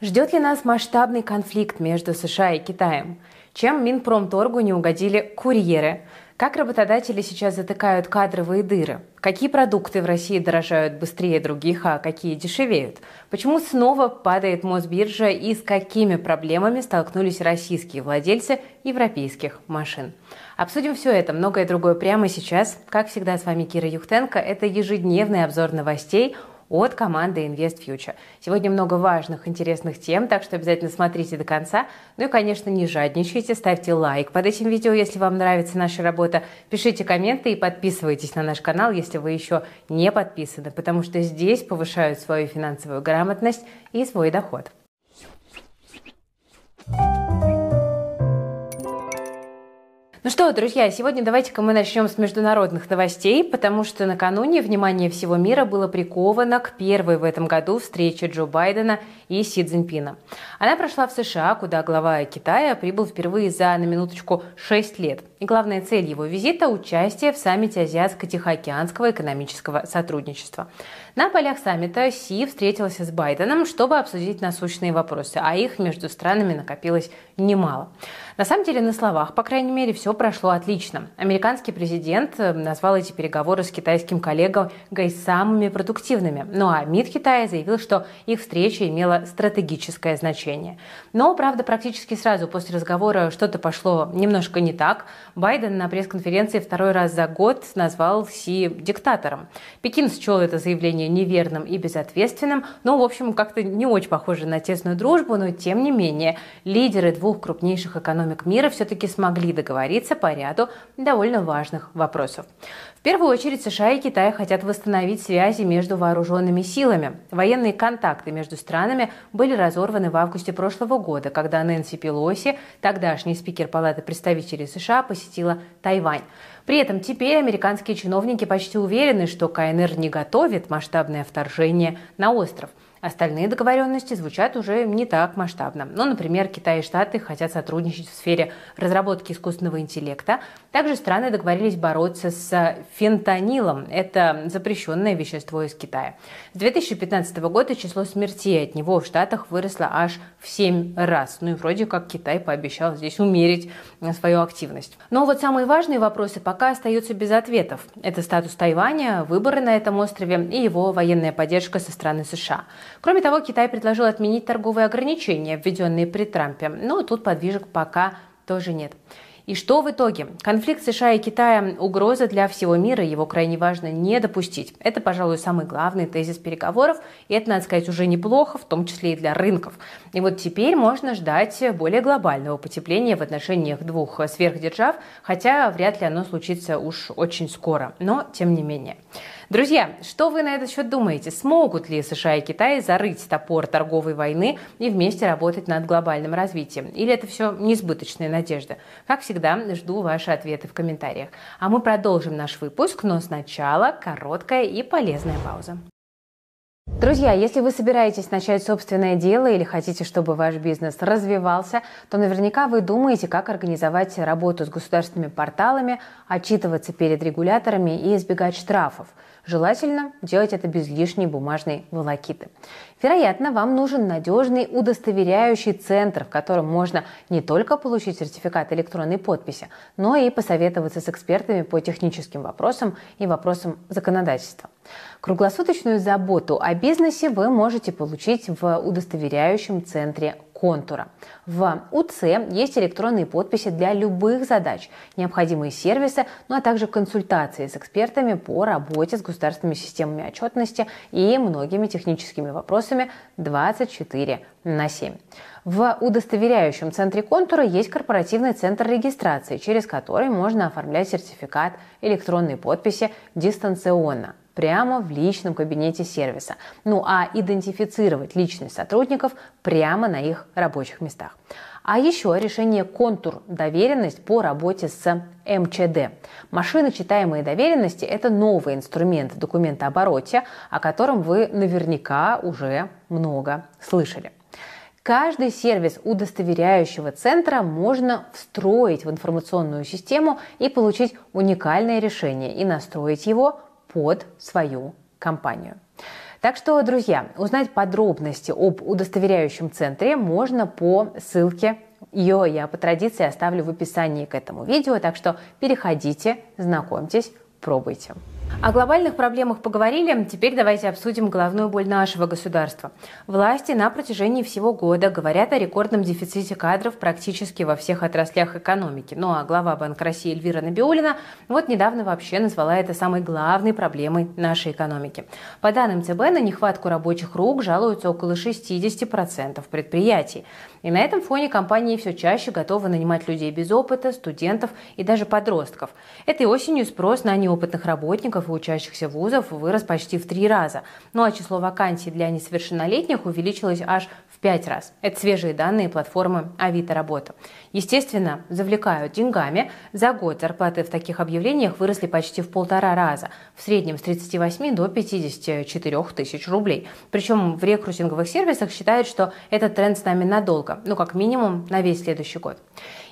Ждет ли нас масштабный конфликт между США и Китаем? Чем Минпромторгу не угодили курьеры? Как работодатели сейчас затыкают кадровые дыры? Какие продукты в России дорожают быстрее других, а какие дешевеют? Почему снова падает Мосбиржа и с какими проблемами столкнулись российские владельцы европейских машин? Обсудим все это, многое другое прямо сейчас. Как всегда, с вами Кира Юхтенко. Это ежедневный обзор новостей – от команды Invest Future. Сегодня много важных, интересных тем, так что обязательно смотрите до конца. Ну и, конечно, не жадничайте, ставьте лайк под этим видео, если вам нравится наша работа. Пишите комменты и подписывайтесь на наш канал, если вы еще не подписаны, потому что здесь повышают свою финансовую грамотность и свой доход. Ну что, друзья, сегодня давайте-ка мы начнем с международных новостей, потому что накануне внимание всего мира было приковано к первой в этом году встрече Джо Байдена и Си Цзиньпина. Она прошла в США, куда глава Китая прибыл впервые за, на минуточку, 6 лет. И главная цель его визита – участие в саммите Азиатско-Тихоокеанского экономического сотрудничества. На полях саммита Си встретился с Байденом, чтобы обсудить насущные вопросы, а их между странами накопилось немало. На самом деле, на словах, по крайней мере, все прошло отлично. Американский президент э, назвал эти переговоры с китайским коллегой самыми продуктивными. Ну а МИД Китая заявил, что их встреча имела стратегическое значение. Но, правда, практически сразу после разговора что-то пошло немножко не так. Байден на пресс-конференции второй раз за год назвал Си диктатором. Пекин счел это заявление неверным и безответственным, но, в общем, как-то не очень похоже на тесную дружбу, но, тем не менее, лидеры двух крупнейших экономик мира все-таки смогли договориться по ряду довольно важных вопросов. Первую очередь США и Китай хотят восстановить связи между вооруженными силами. Военные контакты между странами были разорваны в августе прошлого года, когда Нэнси Пелоси, тогдашний спикер Палаты представителей США, посетила Тайвань. При этом теперь американские чиновники почти уверены, что КНР не готовит масштабное вторжение на остров – Остальные договоренности звучат уже не так масштабно. Ну, например, Китай и Штаты хотят сотрудничать в сфере разработки искусственного интеллекта. Также страны договорились бороться с фентанилом. Это запрещенное вещество из Китая. С 2015 года число смертей от него в Штатах выросло аж в 7 раз. Ну и вроде как Китай пообещал здесь умерить свою активность. Но вот самые важные вопросы пока остаются без ответов. Это статус Тайваня, выборы на этом острове и его военная поддержка со стороны США. Кроме того, Китай предложил отменить торговые ограничения, введенные при Трампе. Но тут подвижек пока тоже нет. И что в итоге? Конфликт США и Китая – угроза для всего мира, его крайне важно не допустить. Это, пожалуй, самый главный тезис переговоров, и это, надо сказать, уже неплохо, в том числе и для рынков. И вот теперь можно ждать более глобального потепления в отношениях двух сверхдержав, хотя вряд ли оно случится уж очень скоро, но тем не менее. Друзья, что вы на этот счет думаете? Смогут ли США и Китай зарыть топор торговой войны и вместе работать над глобальным развитием? Или это все несбыточная надежда? Как всегда, жду ваши ответы в комментариях. А мы продолжим наш выпуск, но сначала короткая и полезная пауза. Друзья, если вы собираетесь начать собственное дело или хотите, чтобы ваш бизнес развивался, то наверняка вы думаете, как организовать работу с государственными порталами, отчитываться перед регуляторами и избегать штрафов. Желательно делать это без лишней бумажной волокиты. Вероятно, вам нужен надежный удостоверяющий центр, в котором можно не только получить сертификат электронной подписи, но и посоветоваться с экспертами по техническим вопросам и вопросам законодательства. Круглосуточную заботу о бизнесе вы можете получить в удостоверяющем центре контура. В УЦ есть электронные подписи для любых задач, необходимые сервисы, ну а также консультации с экспертами по работе с государственными системами отчетности и многими техническими вопросами 24 на 7. В удостоверяющем центре контура есть корпоративный центр регистрации, через который можно оформлять сертификат электронной подписи дистанционно прямо в личном кабинете сервиса. Ну а идентифицировать личность сотрудников прямо на их рабочих местах. А еще решение контур доверенность по работе с МЧД. Машиночитаемые доверенности – это новый инструмент в документообороте, о котором вы наверняка уже много слышали. Каждый сервис удостоверяющего центра можно встроить в информационную систему и получить уникальное решение и настроить его под свою компанию. Так что, друзья, узнать подробности об удостоверяющем центре можно по ссылке ее я по традиции оставлю в описании к этому видео, так что переходите, знакомьтесь, пробуйте. О глобальных проблемах поговорили, теперь давайте обсудим головную боль нашего государства. Власти на протяжении всего года говорят о рекордном дефиците кадров практически во всех отраслях экономики. Ну а глава Банка России Эльвира Набиулина вот недавно вообще назвала это самой главной проблемой нашей экономики. По данным ЦБ, на нехватку рабочих рук жалуются около 60% предприятий. И на этом фоне компании все чаще готовы нанимать людей без опыта, студентов и даже подростков. Этой осенью спрос на неопытных работников и учащихся вузов вырос почти в три раза. Ну а число вакансий для несовершеннолетних увеличилось аж в пять раз. Это свежие данные платформы Авито Работа. Естественно, завлекают деньгами. За год зарплаты в таких объявлениях выросли почти в полтора раза. В среднем с 38 до 54 тысяч рублей. Причем в рекрутинговых сервисах считают, что этот тренд с нами надолго. Ну, как минимум, на весь следующий год.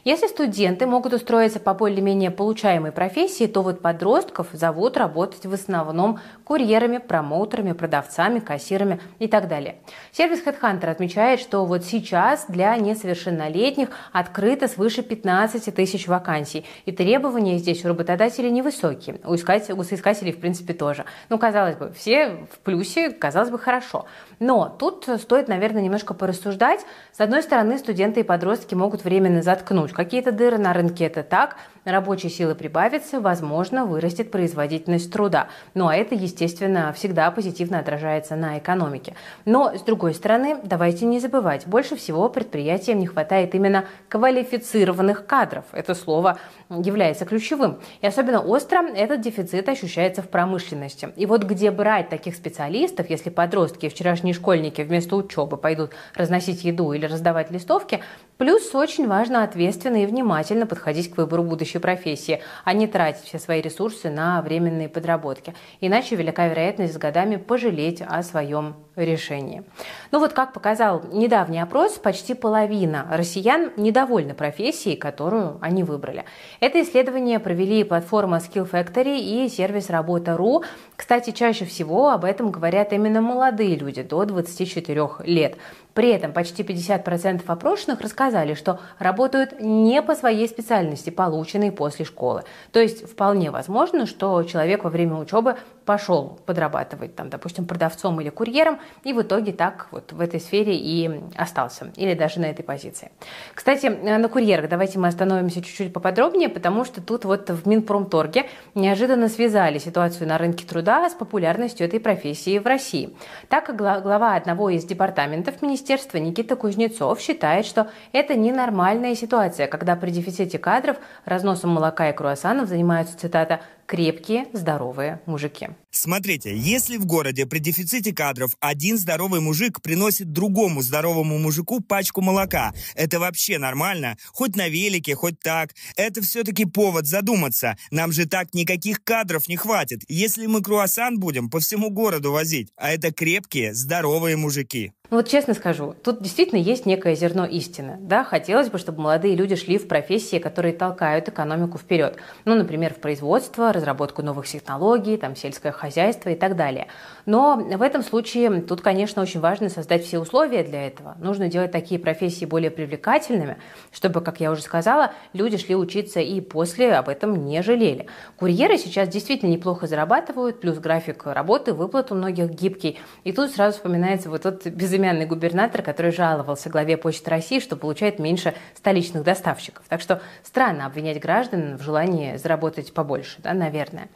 Если студенты могут устроиться по более-менее получаемой профессии, то вот подростков зовут работать в основном курьерами, промоутерами, продавцами, кассирами и так далее. Сервис Headhunter отмечает, что вот сейчас для несовершеннолетних открыто свыше 15 тысяч вакансий. И требования здесь у работодателей невысокие. У, искателей, у соискателей, в принципе, тоже. Ну, казалось бы, все в плюсе, казалось бы, хорошо. Но тут стоит, наверное, немножко порассуждать. С одной стороны, студенты и подростки могут временно заткнуть какие-то дыры на рынке, это так. Рабочей силы прибавится, возможно, вырастет производительность труда. Ну а это, естественно, всегда позитивно отражается на экономике. Но, с другой стороны, давайте не забывать, больше всего предприятиям не хватает именно квалифицированных кадров. Это слово является ключевым. И особенно остро этот дефицит ощущается в промышленности. И вот где брать таких специалистов, если подростки, вчерашние школьники вместо учебы пойдут разносить еду или раздавать листовки, плюс очень важно ответственно и внимательно подходить к выбору будущей профессии, а не тратить все свои ресурсы на временные подработки. Иначе велика вероятность с годами пожалеть о своем решении. Ну вот, как показал недавний опрос, почти половина россиян недовольны профессией, которую они выбрали. Это исследование провели платформа Skill Factory и сервис Работа.ру. Кстати, чаще всего об этом говорят именно молодые люди до 24 лет. При этом почти 50% опрошенных рассказали, что работают не по своей специальности, полученной после школы. То есть вполне возможно, что человек во время учебы пошел подрабатывать, там, допустим, продавцом или курьером, и в итоге так вот в этой сфере и остался, или даже на этой позиции. Кстати, на курьерах давайте мы остановимся чуть-чуть поподробнее, потому что тут вот в Минпромторге неожиданно связали ситуацию на рынке труда с популярностью этой профессии в России. Так как глава одного из департаментов министерства Никита Кузнецов считает, что это ненормальная ситуация, когда при дефиците кадров разносом молока и круассанов занимаются, цитата, крепкие, здоровые мужики. Смотрите, если в городе при дефиците кадров один здоровый мужик приносит другому здоровому мужику пачку молока, это вообще нормально? Хоть на велике, хоть так. Это все-таки повод задуматься. Нам же так никаких кадров не хватит, если мы круассан будем по всему городу возить. А это крепкие, здоровые мужики. Ну вот честно скажу, тут действительно есть некое зерно истины. Да, хотелось бы, чтобы молодые люди шли в профессии, которые толкают экономику вперед. Ну, например, в производство, разработку новых технологий, там, сельское хозяйство и так далее. Но в этом случае тут, конечно, очень важно создать все условия для этого. Нужно делать такие профессии более привлекательными, чтобы, как я уже сказала, люди шли учиться и после об этом не жалели. Курьеры сейчас действительно неплохо зарабатывают, плюс график работы, выплат у многих гибкий. И тут сразу вспоминается вот тот без безымянный губернатор, который жаловался главе Почты России, что получает меньше столичных доставщиков. Так что странно обвинять граждан в желании заработать побольше, да, наверное.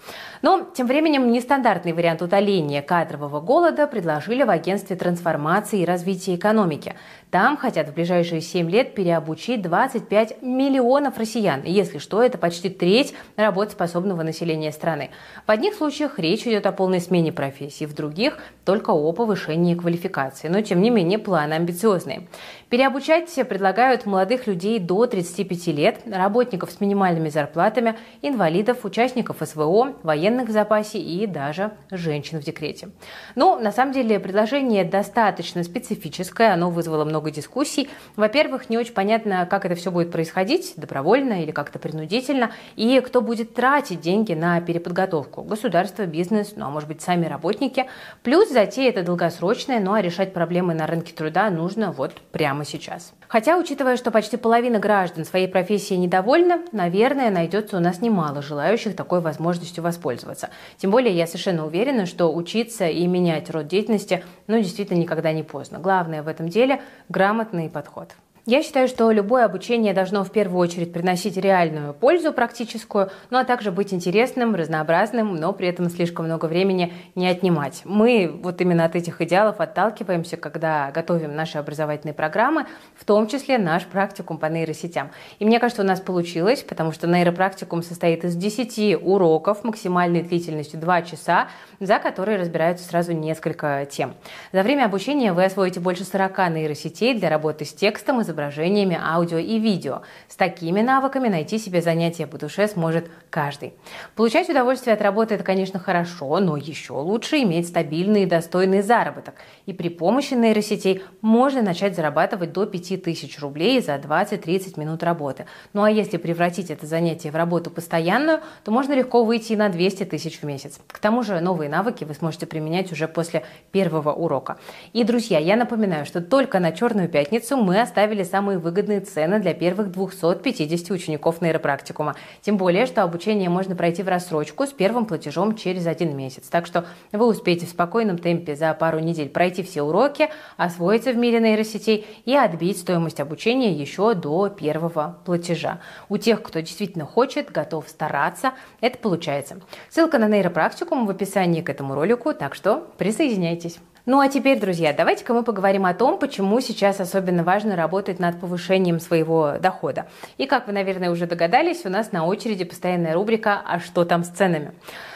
Но тем временем нестандартный вариант утоления кадрового голода предложили в агентстве трансформации и развития экономики. Там хотят в ближайшие 7 лет переобучить 25 миллионов россиян. Если что, это почти треть работоспособного населения страны. В одних случаях речь идет о полной смене профессий, в других – только о повышении квалификации. Но тем не менее планы амбициозные. Переобучать предлагают молодых людей до 35 лет, работников с минимальными зарплатами, инвалидов, участников СВО, военных в запасе и даже женщин в декрете. Ну, на самом деле, предложение достаточно специфическое, оно вызвало много дискуссий. Во-первых, не очень понятно, как это все будет происходить, добровольно или как-то принудительно, и кто будет тратить деньги на переподготовку. Государство, бизнес, ну а может быть сами работники. Плюс затея это долгосрочная, ну а решать проблемы на рынке труда нужно вот прямо прямо сейчас. Хотя, учитывая, что почти половина граждан своей профессией недовольна, наверное, найдется у нас немало желающих такой возможностью воспользоваться. Тем более, я совершенно уверена, что учиться и менять род деятельности, ну, действительно никогда не поздно. Главное в этом деле – грамотный подход. Я считаю, что любое обучение должно в первую очередь приносить реальную пользу практическую, ну а также быть интересным, разнообразным, но при этом слишком много времени не отнимать. Мы вот именно от этих идеалов отталкиваемся, когда готовим наши образовательные программы, в том числе наш практикум по нейросетям. И мне кажется, у нас получилось, потому что нейропрактикум состоит из 10 уроков максимальной длительностью 2 часа, за которые разбираются сразу несколько тем. За время обучения вы освоите больше 40 нейросетей для работы с текстом, изображениями, аудио и видео. С такими навыками найти себе занятие по душе сможет каждый. Получать удовольствие от работы – это, конечно, хорошо, но еще лучше иметь стабильный и достойный заработок. И при помощи нейросетей можно начать зарабатывать до 5000 рублей за 20-30 минут работы. Ну а если превратить это занятие в работу постоянную, то можно легко выйти на 200 тысяч в месяц. К тому же новые навыки вы сможете применять уже после первого урока. И, друзья, я напоминаю, что только на Черную пятницу мы оставили представили самые выгодные цены для первых 250 учеников нейропрактикума. Тем более, что обучение можно пройти в рассрочку с первым платежом через один месяц. Так что вы успеете в спокойном темпе за пару недель пройти все уроки, освоиться в мире нейросетей и отбить стоимость обучения еще до первого платежа. У тех, кто действительно хочет, готов стараться, это получается. Ссылка на нейропрактикум в описании к этому ролику, так что присоединяйтесь. Ну а теперь, друзья, давайте-ка мы поговорим о том, почему сейчас особенно важно работать над повышением своего дохода. И как вы, наверное, уже догадались, у нас на очереди постоянная рубрика «А что там с ценами?».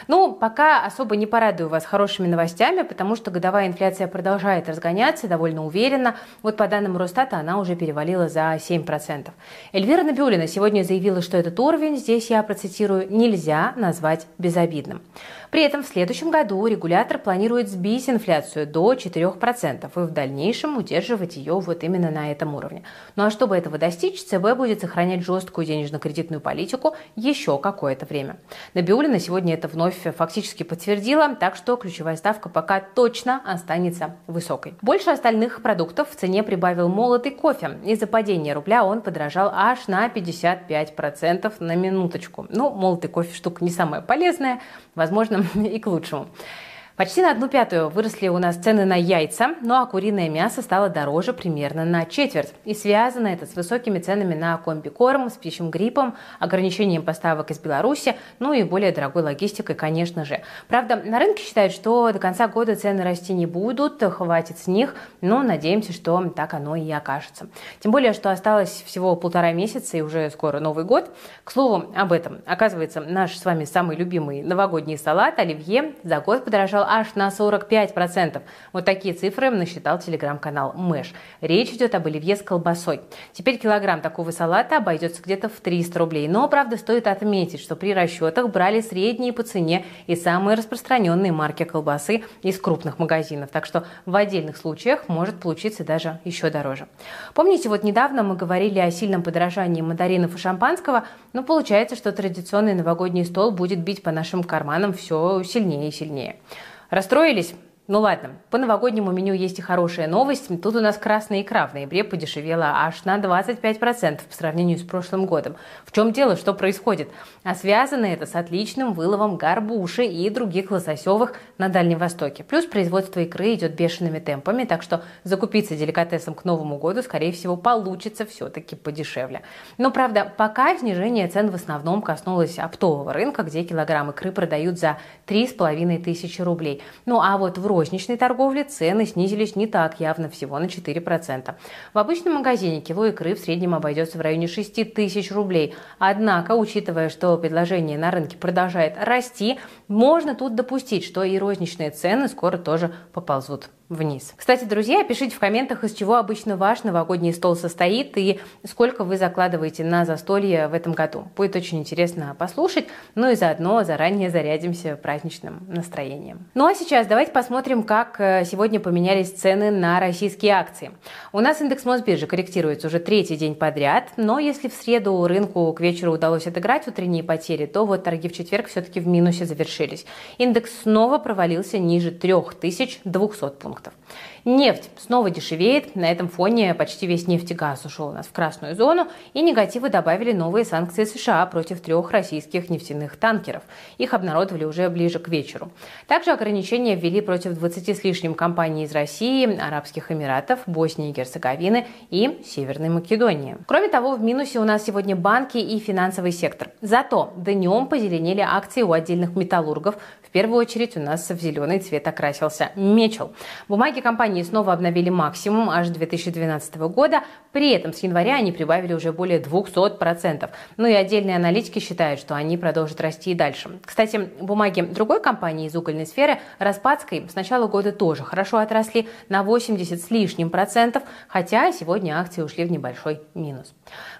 Ну, пока особо не порадую вас хорошими новостями, потому что годовая инфляция продолжает разгоняться довольно уверенно. Вот по данным Росстата она уже перевалила за 7%. Эльвира Набиулина сегодня заявила, что этот уровень, здесь я процитирую, нельзя назвать безобидным. При этом в следующем году регулятор планирует сбить инфляцию до 4% и в дальнейшем удерживать ее вот именно на этом уровне. Ну а чтобы этого достичь, ЦБ будет сохранять жесткую денежно-кредитную политику еще какое-то время. Набиулина сегодня это вновь фактически подтвердила, так что ключевая ставка пока точно останется высокой. Больше остальных продуктов в цене прибавил молотый кофе. Из-за падения рубля он подорожал аж на 55% на минуточку. Ну, молотый кофе штука не самая полезная, возможно, и к лучшему. Почти на одну пятую выросли у нас цены на яйца, ну а куриное мясо стало дороже примерно на четверть. И связано это с высокими ценами на комбикорм, с птичьим гриппом, ограничением поставок из Беларуси, ну и более дорогой логистикой, конечно же. Правда, на рынке считают, что до конца года цены расти не будут, хватит с них, но надеемся, что так оно и окажется. Тем более, что осталось всего полтора месяца и уже скоро Новый год. К слову об этом. Оказывается, наш с вами самый любимый новогодний салат оливье за год подорожал аж на 45%. Вот такие цифры насчитал телеграм-канал Мэш. Речь идет об оливье с колбасой. Теперь килограмм такого салата обойдется где-то в 300 рублей. Но, правда, стоит отметить, что при расчетах брали средние по цене и самые распространенные марки колбасы из крупных магазинов. Так что в отдельных случаях может получиться даже еще дороже. Помните, вот недавно мы говорили о сильном подорожании мандаринов и шампанского, но получается, что традиционный новогодний стол будет бить по нашим карманам все сильнее и сильнее. Расстроились? Ну ладно, по новогоднему меню есть и хорошая новость. Тут у нас красная икра в ноябре подешевела аж на 25% по сравнению с прошлым годом. В чем дело, что происходит? А связано это с отличным выловом горбуши и других лососевых на Дальнем Востоке. Плюс производство икры идет бешеными темпами, так что закупиться деликатесом к Новому году, скорее всего, получится все-таки подешевле. Но, правда, пока снижение цен в основном коснулось оптового рынка, где килограмм икры продают за 3,5 тысячи рублей. Ну а вот в розничной торговле цены снизились не так явно, всего на 4%. В обычном магазине кило икры в среднем обойдется в районе 6 тысяч рублей. Однако, учитывая, что предложение на рынке продолжает расти, можно тут допустить, что и розничные цены скоро тоже поползут вниз. Кстати, друзья, пишите в комментах, из чего обычно ваш новогодний стол состоит и сколько вы закладываете на застолье в этом году. Будет очень интересно послушать, ну и заодно заранее зарядимся праздничным настроением. Ну а сейчас давайте посмотрим, как э, сегодня поменялись цены на российские акции. У нас индекс Мосбиржи корректируется уже третий день подряд, но если в среду рынку к вечеру удалось отыграть утренние потери, то вот торги в четверг все-таки в минусе завершились. Индекс снова провалился ниже 3200 пунктов пунктов. Нефть снова дешевеет. На этом фоне почти весь нефтегаз ушел у нас в красную зону. И негативы добавили новые санкции США против трех российских нефтяных танкеров. Их обнародовали уже ближе к вечеру. Также ограничения ввели против 20 с лишним компаний из России, Арабских Эмиратов, Боснии и Герцеговины и Северной Македонии. Кроме того, в минусе у нас сегодня банки и финансовый сектор. Зато днем позеленели акции у отдельных металлургов. В первую очередь у нас в зеленый цвет окрасился Мечел. Бумаги компании снова обновили максимум аж 2012 года. При этом с января они прибавили уже более 200%. Ну и отдельные аналитики считают, что они продолжат расти и дальше. Кстати, бумаги другой компании из угольной сферы, Распадской, с начала года тоже хорошо отросли на 80 с лишним процентов, хотя сегодня акции ушли в небольшой минус.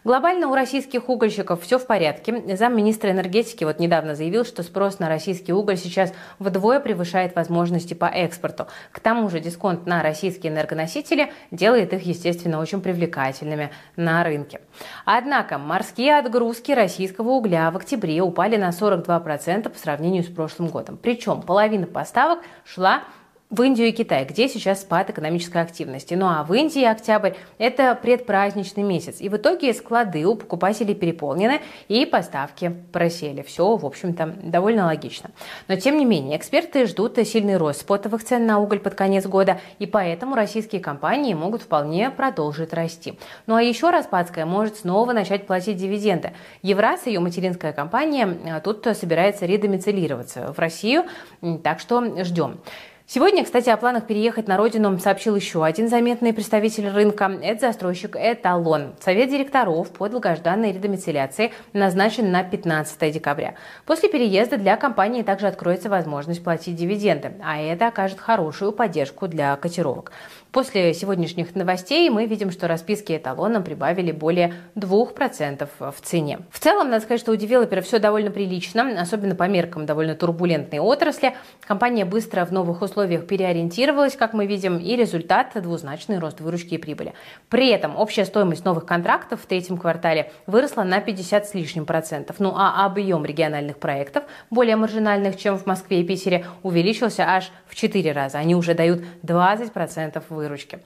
Глобально у российских угольщиков все в порядке. Замминистра энергетики вот недавно заявил, что спрос на российский уголь сейчас вдвое превышает возможности по экспорту. К тому же дисконт на российские энергоносители делает их, естественно, очень привлекательными на рынке. Однако морские отгрузки российского угля в октябре упали на 42% по сравнению с прошлым годом. Причем половина поставок шла в Индию и Китай, где сейчас спад экономической активности. Ну а в Индии октябрь – это предпраздничный месяц. И в итоге склады у покупателей переполнены и поставки просели. Все, в общем-то, довольно логично. Но тем не менее, эксперты ждут сильный рост спотовых цен на уголь под конец года, и поэтому российские компании могут вполне продолжить расти. Ну а еще Распадская может снова начать платить дивиденды. Евраз, ее материнская компания, тут собирается редомицилироваться в Россию, так что ждем. Сегодня, кстати, о планах переехать на родину сообщил еще один заметный представитель рынка. Это застройщик «Эталон». Совет директоров по долгожданной редомицеляции назначен на 15 декабря. После переезда для компании также откроется возможность платить дивиденды, а это окажет хорошую поддержку для котировок. После сегодняшних новостей мы видим, что расписки эталоном прибавили более 2% в цене. В целом, надо сказать, что у девелопера все довольно прилично, особенно по меркам довольно турбулентной отрасли. Компания быстро в новых условиях переориентировалась, как мы видим, и результат – двузначный рост выручки и прибыли. При этом общая стоимость новых контрактов в третьем квартале выросла на 50 с лишним процентов. Ну а объем региональных проектов, более маржинальных, чем в Москве и Питере, увеличился аж в 4 раза. Они уже дают 20% выручки выручки.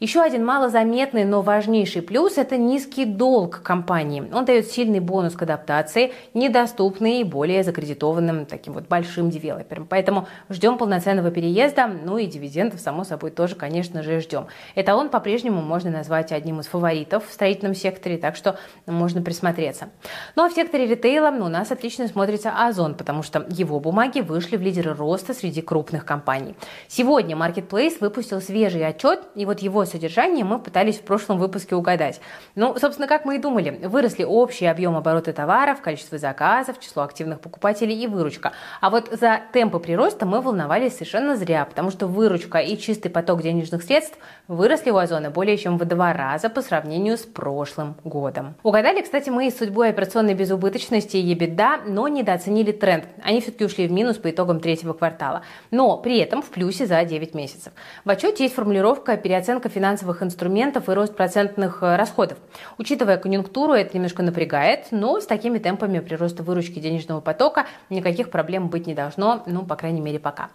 Еще один малозаметный, но важнейший плюс – это низкий долг компании. Он дает сильный бонус к адаптации, недоступный более закредитованным таким вот большим девелоперам. Поэтому ждем полноценного переезда, ну и дивидендов, само собой, тоже, конечно же, ждем. Эталон по-прежнему можно назвать одним из фаворитов в строительном секторе, так что можно присмотреться. Ну а в секторе ритейла у нас отлично смотрится Озон, потому что его бумаги вышли в лидеры роста среди крупных компаний. Сегодня Marketplace выпустил свежий отчет, и вот его содержание мы пытались в прошлом выпуске угадать. Ну, собственно, как мы и думали, выросли общий объем оборота товаров, количество заказов, число активных покупателей и выручка. А вот за темпы прироста мы волновались совершенно зря, потому что выручка и чистый поток денежных средств выросли у Озона более чем в два раза по сравнению с прошлым годом. Угадали, кстати, мы и судьбой операционной безубыточности и EBITDA, но недооценили тренд. Они все-таки ушли в минус по итогам третьего квартала, но при этом в плюсе за 9 месяцев. В отчете есть формулировка «переоценка финансовых инструментов и рост процентных э, расходов». Учитывая конъюнктуру, это немножко напрягает, но с такими темпами прироста выручки денежного потока никаких проблем быть не должно, ну, по крайней мере, пока.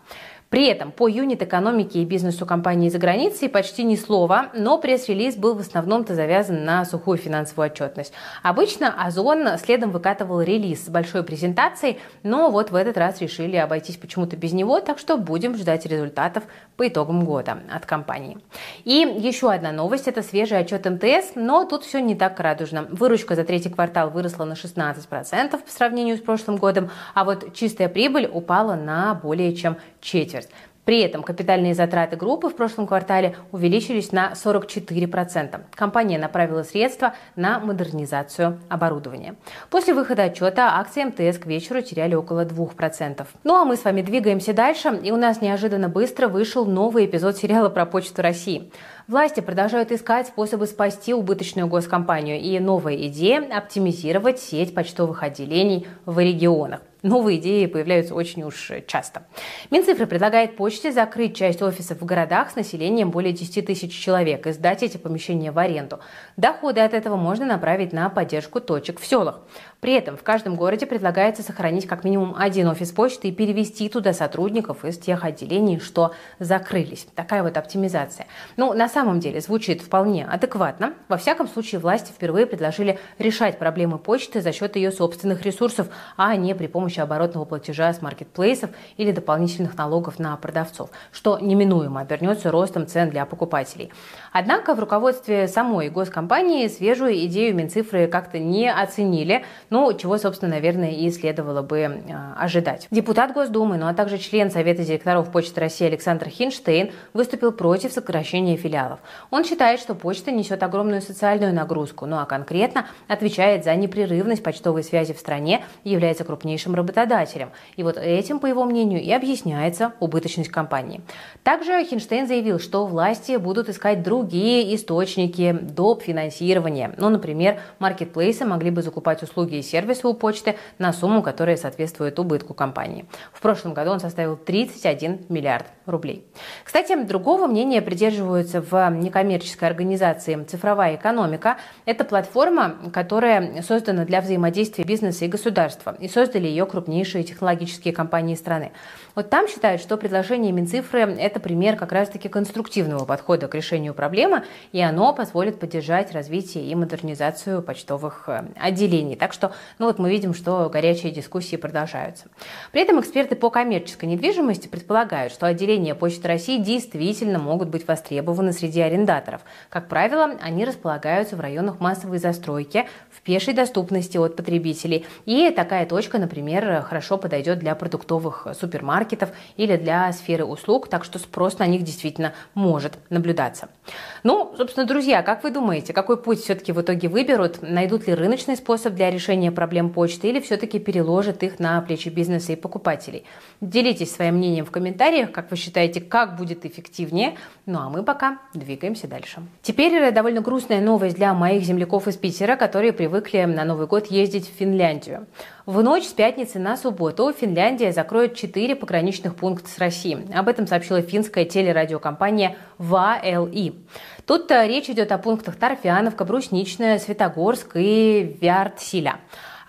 При этом по юнит-экономике и бизнесу компании за границей почти ни слова, но пресс-релиз был в основном-то завязан на сухую финансовую отчетность. Обычно Озон следом выкатывал релиз с большой презентацией, но вот в этот раз решили обойтись почему-то без него, так что будем ждать результатов по итогам года от компании. И еще одна новость – это свежий отчет МТС, но тут все не так радужно. Выручка за третий квартал выросла на 16% по сравнению с прошлым годом, а вот чистая прибыль упала на более чем четверть. При этом капитальные затраты группы в прошлом квартале увеличились на 44%. Компания направила средства на модернизацию оборудования. После выхода отчета акции МТС к вечеру теряли около 2%. Ну а мы с вами двигаемся дальше, и у нас неожиданно быстро вышел новый эпизод сериала про Почту России. Власти продолжают искать способы спасти убыточную госкомпанию, и новая идея – оптимизировать сеть почтовых отделений в регионах. Новые идеи появляются очень уж часто. Минцифры предлагает почте закрыть часть офисов в городах с населением более 10 тысяч человек и сдать эти помещения в аренду. Доходы от этого можно направить на поддержку точек в селах. При этом в каждом городе предлагается сохранить как минимум один офис почты и перевести туда сотрудников из тех отделений, что закрылись. Такая вот оптимизация. Ну, на самом деле звучит вполне адекватно. Во всяком случае, власти впервые предложили решать проблемы почты за счет ее собственных ресурсов, а не при помощи оборотного платежа с маркетплейсов или дополнительных налогов на продавцов, что неминуемо обернется ростом цен для покупателей. Однако в руководстве самой госкомпании свежую идею Минцифры как-то не оценили, ну, чего, собственно, наверное, и следовало бы э, ожидать. Депутат Госдумы, ну а также член Совета директоров Почты России Александр Хинштейн выступил против сокращения филиалов. Он считает, что почта несет огромную социальную нагрузку, ну а конкретно отвечает за непрерывность почтовой связи в стране и является крупнейшим работодателем. И вот этим, по его мнению, и объясняется убыточность компании. Также Хинштейн заявил, что власти будут искать другие источники доп. финансирования. Ну, например, маркетплейсы могли бы закупать услуги и сервисы у почты на сумму, которая соответствует убытку компании. В прошлом году он составил 31 миллиард рублей. Кстати, другого мнения придерживаются в некоммерческой организации «Цифровая экономика». Это платформа, которая создана для взаимодействия бизнеса и государства, и создали ее крупнейшие технологические компании страны. Вот там считают, что предложение Минцифры – это пример как раз-таки конструктивного подхода к решению проблемы, и оно позволит поддержать развитие и модернизацию почтовых э, отделений. Так что, ну вот мы видим, что горячие дискуссии продолжаются. При этом эксперты по коммерческой недвижимости предполагают, что отделения Почты России действительно могут быть востребованы среди арендаторов. Как правило, они располагаются в районах массовой застройки, в пешей доступности от потребителей. И такая точка, например, хорошо подойдет для продуктовых супермаркетов или для сферы услуг, так что спрос на них действительно может наблюдаться. Ну, собственно, друзья, как вы думаете, какой путь все-таки в итоге выберут? Найдут ли рыночный способ для решения проблем почты или все-таки переложат их на плечи бизнеса и покупателей? Делитесь своим мнением в комментариях, как вы считаете, как будет эффективнее. Ну а мы пока двигаемся дальше. Теперь довольно грустная новость для моих земляков из Питера, которые привыкли на Новый год ездить в Финляндию. В ночь с пятницы на субботу Финляндия закроет четыре пограничных пункта с Россией. Об этом сообщила финская телерадиокомпания ВАЛИ. Тут речь идет о пунктах Торфяновка, Брусничная, Светогорск и Вяртсиля.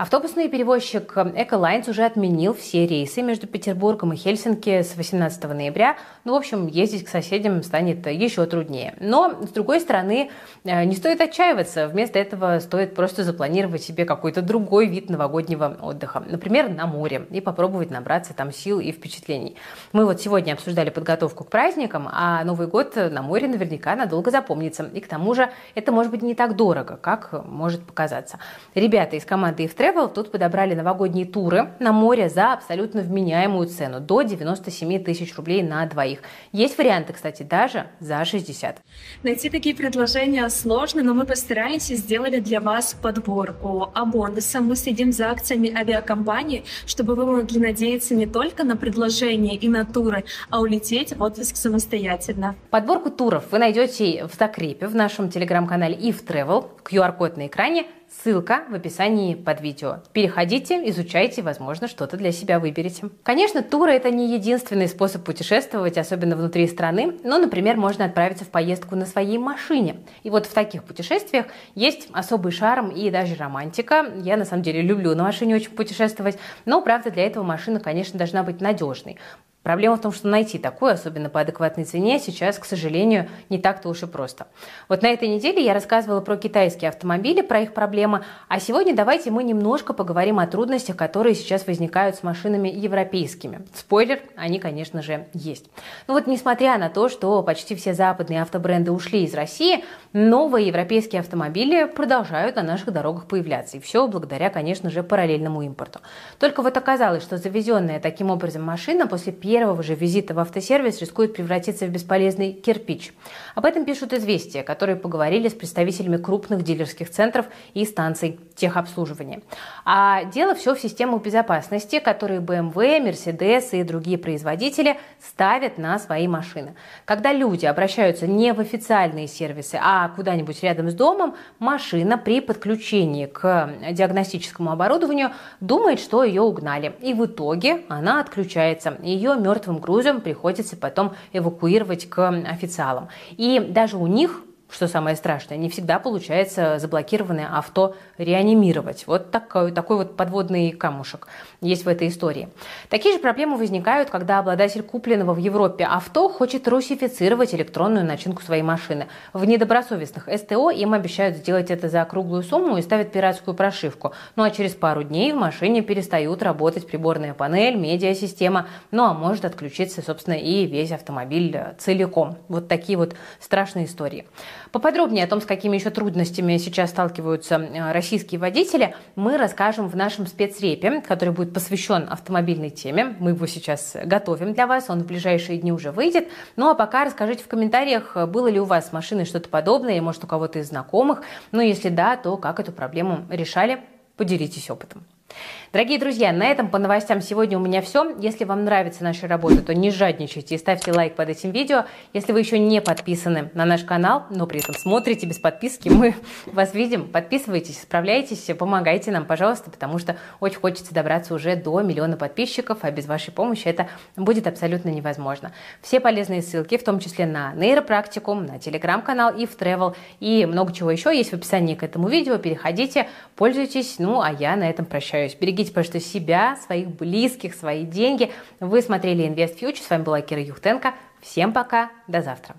Автобусный перевозчик Эколайнс уже отменил все рейсы между Петербургом и Хельсинки с 18 ноября. Ну, в общем, ездить к соседям станет еще труднее. Но, с другой стороны, э, не стоит отчаиваться. Вместо этого стоит просто запланировать себе какой-то другой вид новогоднего отдыха. Например, на море. И попробовать набраться там сил и впечатлений. Мы вот сегодня обсуждали подготовку к праздникам, а Новый год на море наверняка надолго запомнится. И к тому же это может быть не так дорого, как может показаться. Ребята из команды If Travel тут подобрали новогодние туры на море за абсолютно вменяемую цену, до 97 тысяч рублей на двоих. Есть варианты, кстати, даже за 60. Найти такие предложения сложно, но мы постараемся сделали для вас подборку. А бонусом мы следим за акциями авиакомпании, чтобы вы могли надеяться не только на предложения и на туры, а улететь в отпуск самостоятельно. Подборку туров вы найдете в закрепе в нашем телеграм-канале If Travel, QR-код на экране – Ссылка в описании под видео. Переходите, изучайте, возможно, что-то для себя выберете. Конечно, туры – это не единственный способ путешествовать, особенно внутри страны, но, например, можно отправиться в поездку на своей машине. И вот в таких путешествиях есть особый шарм и даже романтика. Я, на самом деле, люблю на машине очень путешествовать, но, правда, для этого машина, конечно, должна быть надежной. Проблема в том, что найти такую, особенно по адекватной цене, сейчас, к сожалению, не так-то уж и просто. Вот на этой неделе я рассказывала про китайские автомобили, про их проблемы, а сегодня давайте мы немножко поговорим о трудностях, которые сейчас возникают с машинами европейскими. Спойлер, они, конечно же, есть. Ну вот, несмотря на то, что почти все западные автобренды ушли из России, новые европейские автомобили продолжают на наших дорогах появляться. И все благодаря, конечно же, параллельному импорту. Только вот оказалось, что завезенная таким образом машина после первого же визита в автосервис рискует превратиться в бесполезный кирпич. Об этом пишут «Известия», которые поговорили с представителями крупных дилерских центров и станций техобслуживания. А дело все в системах безопасности, которые BMW, Mercedes и другие производители ставят на свои машины. Когда люди обращаются не в официальные сервисы, а куда-нибудь рядом с домом, машина при подключении к диагностическому оборудованию думает, что ее угнали. И в итоге она отключается. Ее мертвым грузом приходится потом эвакуировать к официалам. И даже у них что самое страшное, не всегда получается заблокированное авто реанимировать. Вот такой, такой вот подводный камушек есть в этой истории. Такие же проблемы возникают, когда обладатель купленного в Европе авто хочет русифицировать электронную начинку своей машины. В недобросовестных СТО им обещают сделать это за круглую сумму и ставят пиратскую прошивку. Ну а через пару дней в машине перестают работать приборная панель, медиасистема, ну а может отключиться, собственно, и весь автомобиль целиком. Вот такие вот страшные истории. Поподробнее о том, с какими еще трудностями сейчас сталкиваются э, российские водители, мы расскажем в нашем спецрепе, который будет посвящен автомобильной теме. Мы его сейчас готовим для вас, он в ближайшие дни уже выйдет. Ну а пока расскажите в комментариях, было ли у вас с машиной что-то подобное, или может у кого-то из знакомых. Ну если да, то как эту проблему решали, поделитесь опытом. Дорогие друзья, на этом по новостям сегодня у меня все. Если вам нравится наша работа, то не жадничайте и ставьте лайк под этим видео. Если вы еще не подписаны на наш канал, но при этом смотрите без подписки, мы вас видим. Подписывайтесь, справляйтесь, помогайте нам, пожалуйста, потому что очень хочется добраться уже до миллиона подписчиков, а без вашей помощи это будет абсолютно невозможно. Все полезные ссылки, в том числе на нейропрактикум, на телеграм-канал и в Travel и много чего еще есть в описании к этому видео. Переходите, пользуйтесь. Ну, а я на этом прощаюсь. Берегите берегите просто себя, своих близких, свои деньги. Вы смотрели Invest Future. С вами была Кира Юхтенко. Всем пока, до завтра.